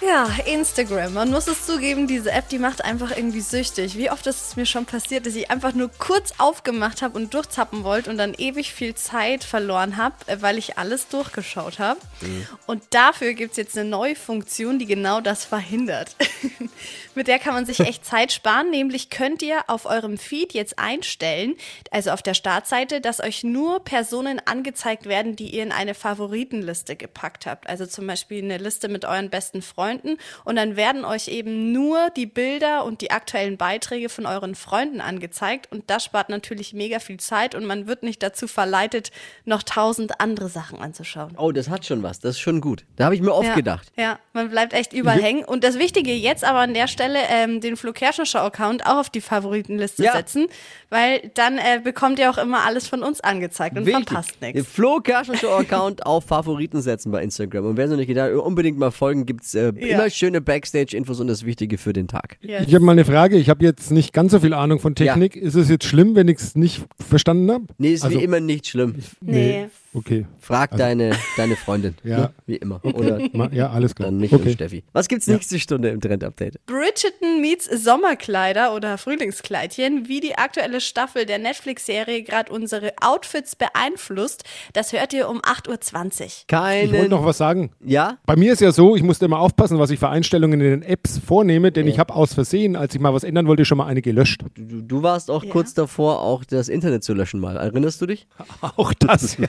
Ja, Instagram. Man muss es zugeben, diese App, die macht einfach irgendwie süchtig. Wie oft ist es mir schon passiert, dass ich einfach nur kurz aufgemacht habe und durchzappen wollte und dann ewig viel Zeit verloren habe, äh, weil ich alles durchgeschaut habe. Mhm. Und dafür gibt es jetzt eine neue Funktion, die genau das verhindert. Mit der kann man sich echt Zeit sparen. Nämlich könnt ihr auf eurem Feed jetzt einstellen, also auf der Startseite, dass euch nur Personen angezeigt werden, die ihr in eine Favoritenliste gepackt habt. Also zum Beispiel eine Liste mit euren besten Freunden Freunden und dann werden euch eben nur die Bilder und die aktuellen Beiträge von euren Freunden angezeigt und das spart natürlich mega viel Zeit und man wird nicht dazu verleitet, noch tausend andere Sachen anzuschauen. Oh, das hat schon was, das ist schon gut. Da habe ich mir oft ja, gedacht. Ja, man bleibt echt überall hängen und das Wichtige jetzt aber an der Stelle, ähm, den Flo Kerschner Show Account auch auf die Favoritenliste ja. setzen, weil dann äh, bekommt ihr auch immer alles von uns angezeigt und Wichtig. verpasst nichts. Den Flo Kerschner Show Account auf Favoriten setzen bei Instagram und wer es noch nicht getan unbedingt mal folgen, gibt's äh, ja. immer schöne Backstage-Infos und das Wichtige für den Tag. Yes. Ich habe mal eine Frage. Ich habe jetzt nicht ganz so viel Ahnung von Technik. Ja. Ist es jetzt schlimm, wenn ich es nicht verstanden habe? Nee, ist also, wie immer nicht schlimm. nee. nee. Okay. Frag also, deine, deine Freundin. ja. Ne? Wie immer. Oder ja, alles klar. Dann mich okay. und Steffi. Was gibt's nächste ja. Stunde im Trend-Update? Bridgerton meets Sommerkleider oder Frühlingskleidchen. Wie die aktuelle Staffel der Netflix-Serie gerade unsere Outfits beeinflusst, das hört ihr um 8.20 Uhr. Keine. Ich wollte noch was sagen. Ja? Bei mir ist ja so, ich musste immer aufpassen, was ich für Einstellungen in den Apps vornehme, denn ja. ich habe aus Versehen, als ich mal was ändern wollte, schon mal eine gelöscht. Du, du warst auch ja. kurz davor, auch das Internet zu löschen mal. Erinnerst du dich? Auch das, ja.